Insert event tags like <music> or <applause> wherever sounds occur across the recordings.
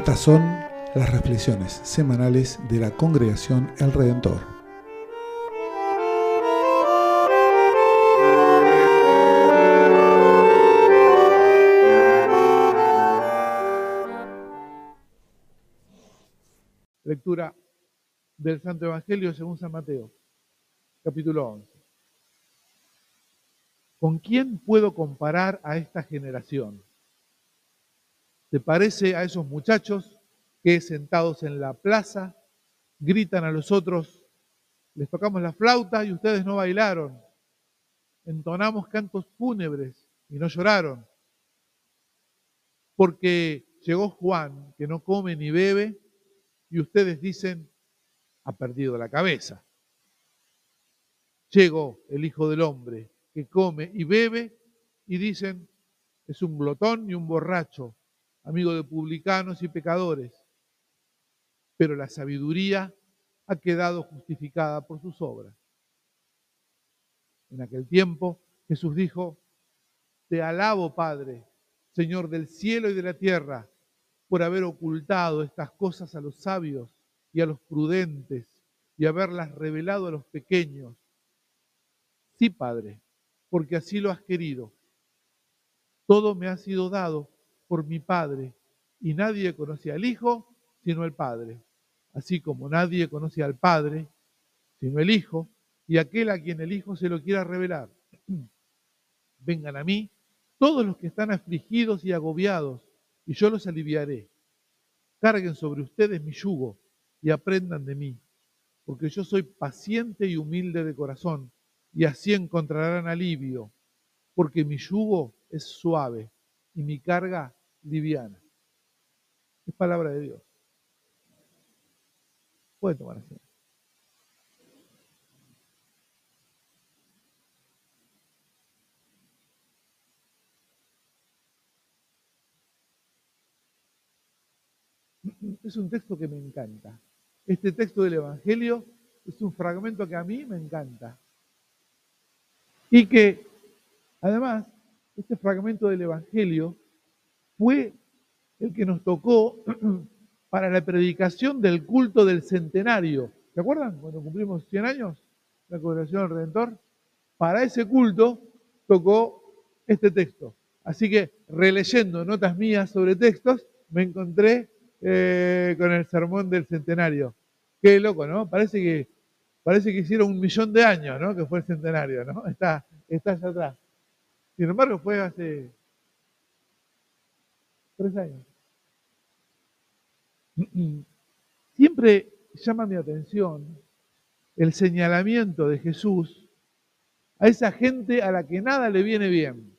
Estas son las reflexiones semanales de la congregación El Redentor. Lectura del Santo Evangelio según San Mateo, capítulo 11. ¿Con quién puedo comparar a esta generación? ¿Te parece a esos muchachos que sentados en la plaza gritan a los otros, les tocamos la flauta y ustedes no bailaron? Entonamos cantos fúnebres y no lloraron. Porque llegó Juan, que no come ni bebe, y ustedes dicen, ha perdido la cabeza. Llegó el Hijo del Hombre, que come y bebe, y dicen, es un glotón y un borracho, amigo de publicanos y pecadores. Pero la sabiduría ha quedado justificada por sus obras. En aquel tiempo Jesús dijo, te alabo, Padre, Señor del cielo y de la tierra, por haber ocultado estas cosas a los sabios y a los prudentes y haberlas revelado a los pequeños. Sí, Padre, porque así lo has querido. Todo me ha sido dado por mi Padre, y nadie conoce al Hijo sino el Padre, así como nadie conoce al Padre sino el Hijo, y aquel a quien el Hijo se lo quiera revelar. <clears throat> Vengan a mí todos los que están afligidos y agobiados, y yo los aliviaré. Carguen sobre ustedes mi yugo y aprendan de mí, porque yo soy paciente y humilde de corazón, y así encontrarán alivio, porque mi yugo es suave y mi carga liviana. Es palabra de Dios. Puede tomar asiento. Es un texto que me encanta. Este texto del Evangelio es un fragmento que a mí me encanta. Y que, además, este fragmento del Evangelio fue el que nos tocó <clears throat> para la predicación del culto del centenario. ¿Se acuerdan? Cuando cumplimos 100 años, la congregación del Redentor. Para ese culto tocó este texto. Así que releyendo notas mías sobre textos, me encontré eh, con el sermón del centenario. Qué loco, ¿no? Parece que, parece que hicieron un millón de años, ¿no? Que fue el centenario, ¿no? <laughs> Está, está allá atrás. Sin embargo, fue hace tres años. Siempre llama mi atención el señalamiento de Jesús a esa gente a la que nada le viene bien.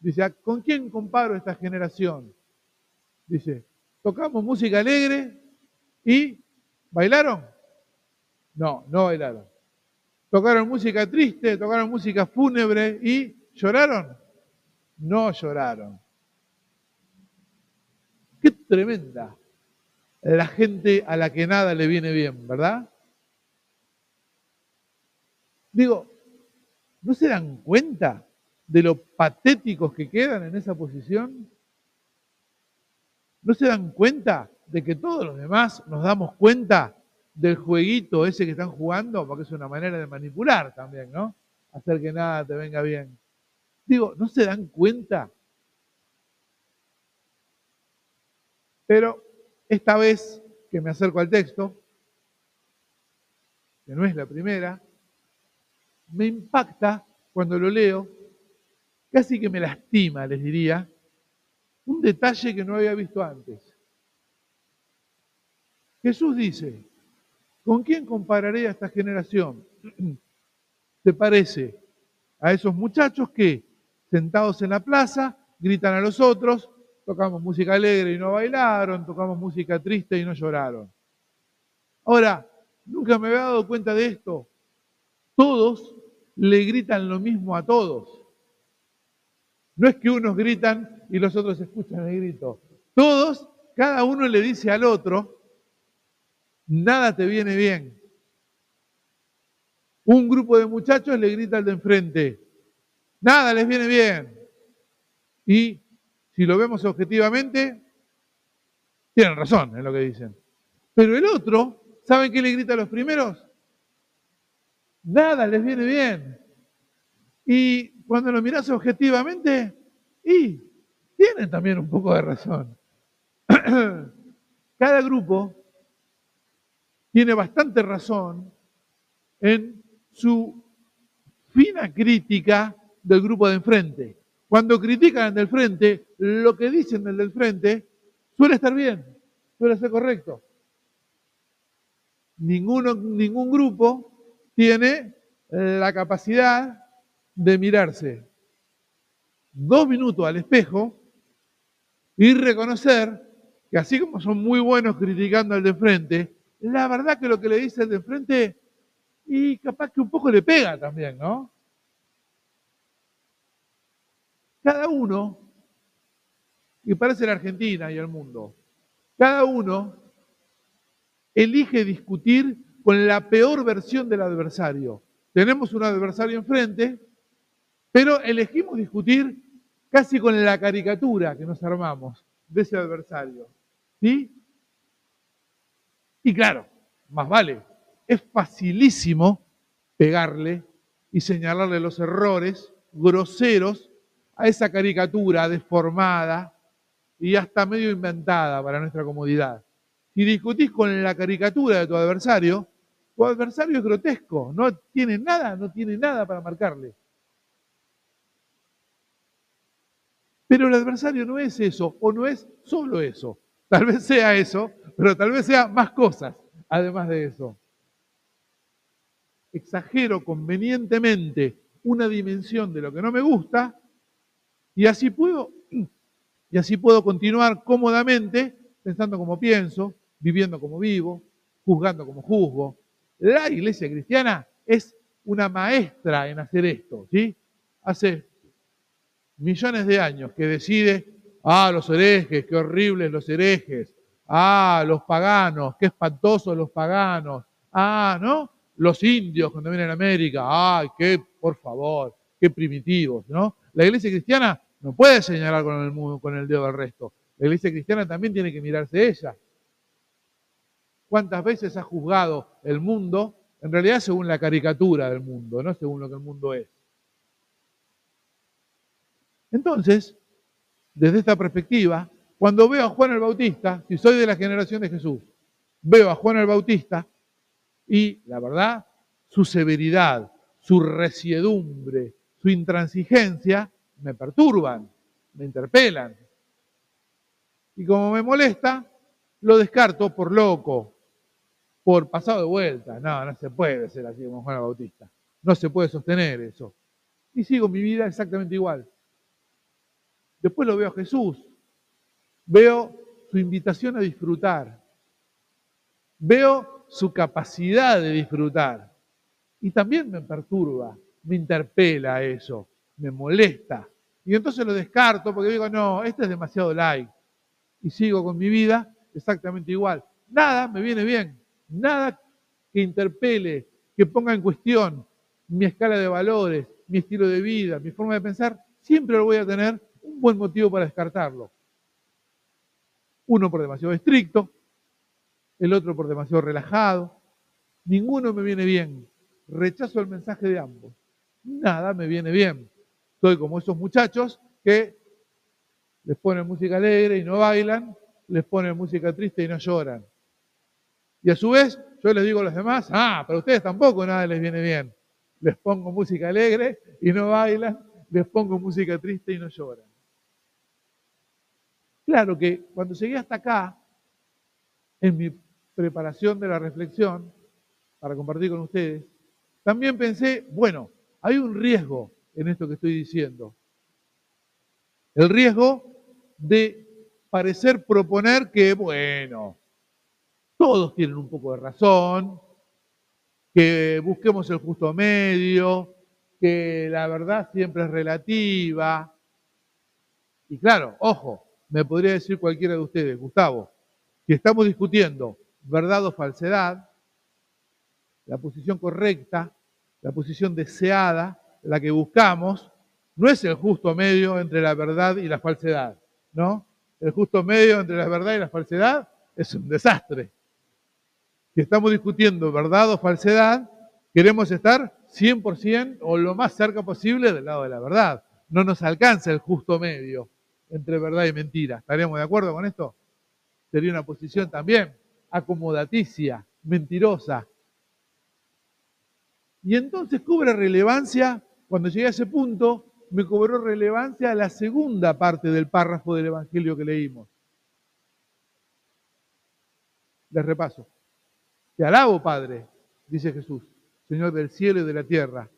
Dice, ¿con quién comparo esta generación? Dice, tocamos música alegre y ¿bailaron? No, no bailaron. Tocaron música triste, tocaron música fúnebre y ¿lloraron? No lloraron. Qué tremenda la gente a la que nada le viene bien, ¿verdad? Digo, ¿no se dan cuenta de lo patéticos que quedan en esa posición? ¿No se dan cuenta de que todos los demás nos damos cuenta del jueguito ese que están jugando? Porque es una manera de manipular también, ¿no? Hacer que nada te venga bien. Digo, ¿no se dan cuenta Pero esta vez que me acerco al texto, que no es la primera, me impacta cuando lo leo, casi que me lastima, les diría, un detalle que no había visto antes. Jesús dice, ¿con quién compararé a esta generación? <clears throat> ¿Te parece a esos muchachos que, sentados en la plaza, gritan a los otros, tocamos música alegre y no bailaron, tocamos música triste y no lloraron. Ahora, nunca me había dado cuenta de esto. Todos le gritan lo mismo a todos. No es que unos gritan y los otros escuchan el grito. Todos, cada uno le dice al otro, nada te viene bien. Un grupo de muchachos le grita al de enfrente, nada les viene bien. Y si lo vemos objetivamente, Tienen razón en lo que dicen. Pero el otro, ¿saben qué le grita a los primeros? Nada les viene bien. Y cuando lo miras objetivamente, y tienen también un poco de razón. <clears throat> Cada grupo tiene bastante razón en su fina crítica del grupo de enfrente. Cuando critican al del frente, lo que dicen del del frente suele estar bien, suele ser correcto. Ninguno, ningún grupo tiene la capacidad de mirarse dos minutos al espejo y reconocer que así como son muy buenos criticando al de frente, la verdad que lo que le dice el de frente, y capaz que un poco le pega también, ¿no? Cada uno, y parece la Argentina y el mundo, cada uno elige discutir con la peor versión del adversario. Tenemos un adversario enfrente, pero elegimos discutir casi con la caricatura que nos armamos de ese adversario. ¿Sí? Y claro, más vale, es facilísimo pegarle y señalarle los errores groseros a esa caricatura deformada y hasta medio inventada para nuestra comodidad. Si discutís con la caricatura de tu adversario, tu adversario es grotesco, no tiene nada, no tiene nada para marcarle. Pero el adversario no es eso, o no es solo eso. Tal vez sea eso, pero tal vez sea más cosas, además de eso. Exagero convenientemente una dimensión de lo que no me gusta y así puedo y así puedo continuar cómodamente pensando como pienso, viviendo como vivo, juzgando como juzgo. La iglesia cristiana es una maestra en hacer esto, ¿sí? Hace millones de años que decide, ah, los herejes, qué horribles los herejes, ah, los paganos, qué espantosos los paganos, ah, ¿no? Los indios cuando vienen a América, ay, qué, por favor, qué primitivos, ¿no? La iglesia cristiana no puede señalar con el, con el dedo al resto. La iglesia cristiana también tiene que mirarse ella. ¿Cuántas veces ha juzgado el mundo? En realidad según la caricatura del mundo, no según lo que el mundo es. Entonces, desde esta perspectiva, cuando veo a Juan el Bautista, si soy de la generación de Jesús, veo a Juan el Bautista y la verdad, su severidad, su resiedumbre, su intransigencia, me perturban, me interpelan. Y como me molesta, lo descarto por loco, por pasado de vuelta. No, no se puede ser así como Juan Bautista. No se puede sostener eso. Y sigo mi vida exactamente igual. Después lo veo a Jesús. Veo su invitación a disfrutar. Veo su capacidad de disfrutar. Y también me perturba, me interpela eso, me molesta. Y entonces lo descarto porque digo, no, este es demasiado like. Y sigo con mi vida exactamente igual. Nada me viene bien. Nada que interpele, que ponga en cuestión mi escala de valores, mi estilo de vida, mi forma de pensar, siempre lo voy a tener un buen motivo para descartarlo. Uno por demasiado estricto, el otro por demasiado relajado. Ninguno me viene bien. Rechazo el mensaje de ambos. Nada me viene bien. Soy como esos muchachos que les ponen música alegre y no bailan, les ponen música triste y no lloran. Y a su vez, yo les digo a los demás, ah, para ustedes tampoco nada les viene bien. Les pongo música alegre y no bailan, les pongo música triste y no lloran. Claro que cuando llegué hasta acá, en mi preparación de la reflexión, para compartir con ustedes, también pensé, bueno, hay un riesgo en esto que estoy diciendo. El riesgo de parecer proponer que, bueno, todos tienen un poco de razón, que busquemos el justo medio, que la verdad siempre es relativa. Y claro, ojo, me podría decir cualquiera de ustedes, Gustavo, si estamos discutiendo verdad o falsedad, la posición correcta, la posición deseada, la que buscamos, no es el justo medio entre la verdad y la falsedad, ¿no? el justo medio entre la verdad y la falsedad, es un desastre. Si estamos discutiendo verdad o falsedad, queremos estar 100% o lo más cerca posible del lado de la verdad. No nos alcanza el justo medio entre verdad y mentira. ¿Estaríamos de acuerdo con esto? Sería una posición también acomodaticia, mentirosa. Y entonces cubre relevancia, cuando llegué a ese punto, me cobró relevancia la segunda parte del párrafo del Evangelio que leímos. Les repaso. Te alabo, Padre, dice Jesús, Señor del cielo y de la tierra,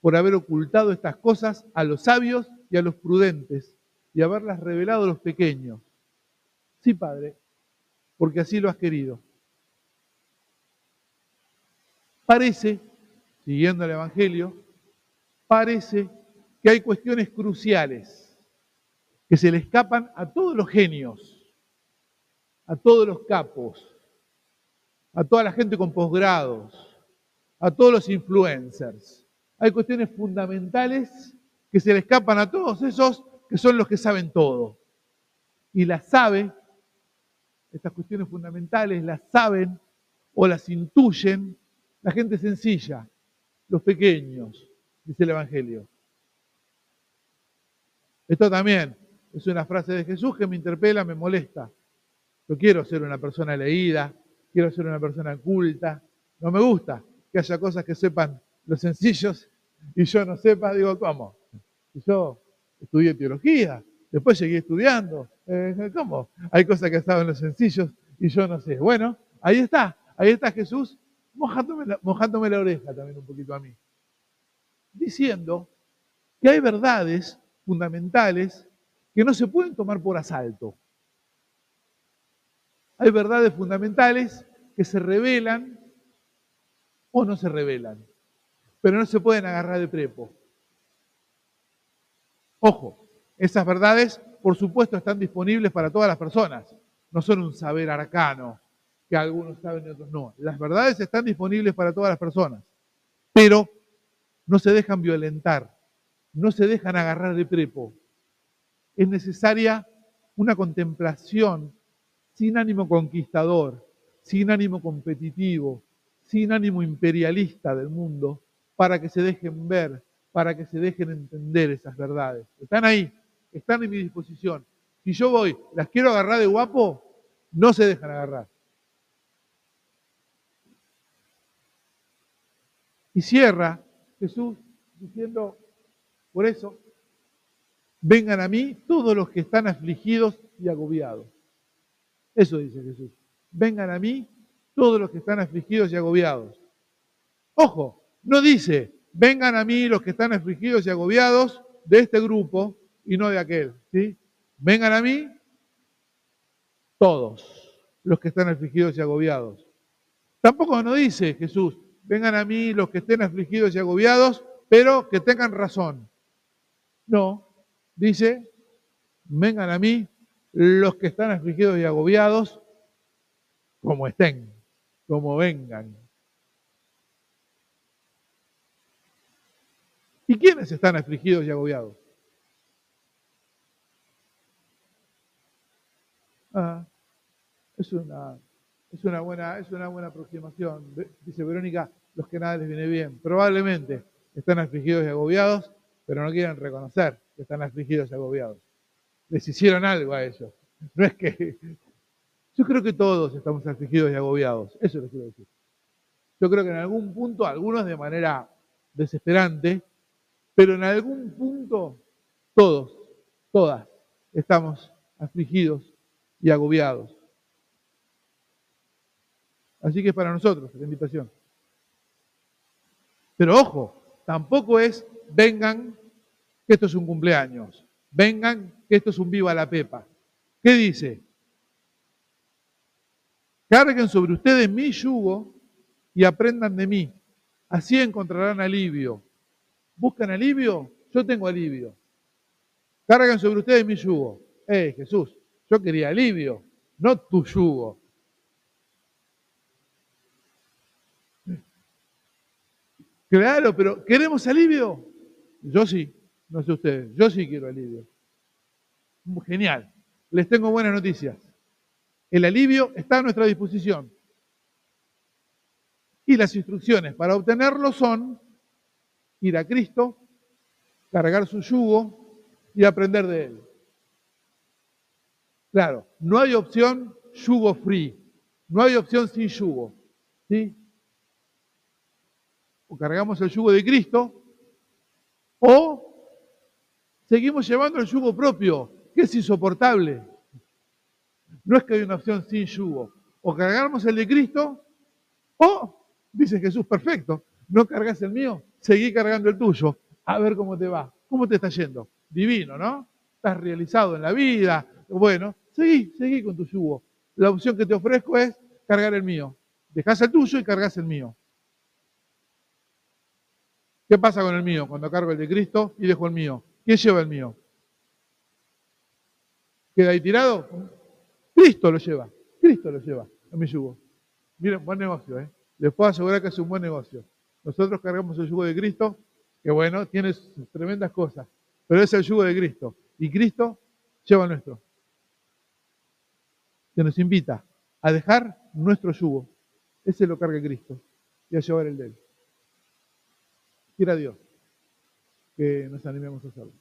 por haber ocultado estas cosas a los sabios y a los prudentes y haberlas revelado a los pequeños. Sí, Padre, porque así lo has querido. Parece, siguiendo el Evangelio, parece que hay cuestiones cruciales que se le escapan a todos los genios, a todos los capos, a toda la gente con posgrados, a todos los influencers. Hay cuestiones fundamentales que se le escapan a todos esos que son los que saben todo. Y las sabe, estas cuestiones fundamentales las saben o las intuyen la gente sencilla, los pequeños, dice el Evangelio. Esto también es una frase de Jesús que me interpela, me molesta. Yo quiero ser una persona leída, quiero ser una persona culta. No me gusta que haya cosas que sepan los sencillos y yo no sepa, digo, ¿cómo? yo estudié teología, después seguí estudiando, eh, ¿cómo? Hay cosas que estaban los sencillos y yo no sé. Bueno, ahí está, ahí está Jesús mojándome la, mojándome la oreja también un poquito a mí, diciendo que hay verdades fundamentales que no se pueden tomar por asalto. Hay verdades fundamentales que se revelan o no se revelan, pero no se pueden agarrar de prepo. Ojo, esas verdades, por supuesto, están disponibles para todas las personas. No son un saber arcano que algunos saben y otros no. Las verdades están disponibles para todas las personas, pero no se dejan violentar no se dejan agarrar de prepo. Es necesaria una contemplación sin ánimo conquistador, sin ánimo competitivo, sin ánimo imperialista del mundo, para que se dejen ver, para que se dejen entender esas verdades. Están ahí, están en mi disposición. Si yo voy, las quiero agarrar de guapo, no se dejan agarrar. Y cierra Jesús diciendo, por eso, vengan a mí todos los que están afligidos y agobiados. Eso dice Jesús. Vengan a mí todos los que están afligidos y agobiados. Ojo, no dice, vengan a mí los que están afligidos y agobiados de este grupo y no de aquel. ¿sí? Vengan a mí todos los que están afligidos y agobiados. Tampoco no dice Jesús, vengan a mí los que estén afligidos y agobiados, pero que tengan razón. No, dice, vengan a mí los que están afligidos y agobiados, como estén, como vengan. ¿Y quiénes están afligidos y agobiados? Ah, es, una, es, una buena, es una buena aproximación. Dice Verónica, los que nada les viene bien. Probablemente están afligidos y agobiados pero no quieren reconocer que están afligidos y agobiados. Les hicieron algo a ellos. No es que... Yo creo que todos estamos afligidos y agobiados. Eso les quiero decir. Yo creo que en algún punto, algunos de manera desesperante, pero en algún punto todos, todas, estamos afligidos y agobiados. Así que es para nosotros la invitación. Pero ojo, tampoco es vengan, que esto es un cumpleaños, vengan, que esto es un viva la pepa. ¿Qué dice? Carguen sobre ustedes mi yugo y aprendan de mí. Así encontrarán alivio. ¿Buscan alivio? Yo tengo alivio. Carguen sobre ustedes mi yugo. Eh, Jesús, yo quería alivio, no tu yugo. Claro, pero ¿queremos alivio? Yo sí, no sé ustedes, yo sí quiero alivio. Genial. les tengo buenas noticias. El alivio está a nuestra disposición. Y las instrucciones para obtenerlo son ir a Cristo, cargar su yugo y aprender de él. Claro, no hay opción yugo free, no hay opción sin yugo. ¿sí? O cargamos el yugo de Cristo o seguimos llevando el yugo propio, que es insoportable. No es que hay una opción sin yugo. O cargamos el de Cristo o Dice Jesús, perfecto, no cargas el mío, seguí cargando el tuyo, a ver cómo te va, cómo te está yendo. Divino, ¿no? Estás realizado en la vida, bueno, seguí, seguí con tu yugo. La opción que te ofrezco es cargar el mío. Dejás el tuyo y cargas el mío. ¿Qué pasa con el mío cuando cargo el de Cristo y dejo el mío? ¿Quién lleva el mío? ¿Queda ahí tirado? Cristo lo lleva. Cristo lo lleva a mi yugo. Miren, buen negocio, ¿eh? les puedo asegurar que es un buen negocio. Nosotros cargamos el yugo de Cristo, que bueno, tiene tremendas cosas, pero es el yugo de Cristo. Y Cristo lleva el nuestro. Que nos invita a dejar nuestro yugo. Ese lo carga Cristo y a llevar el de él. Quiera Dios que nos animemos a hacerlo.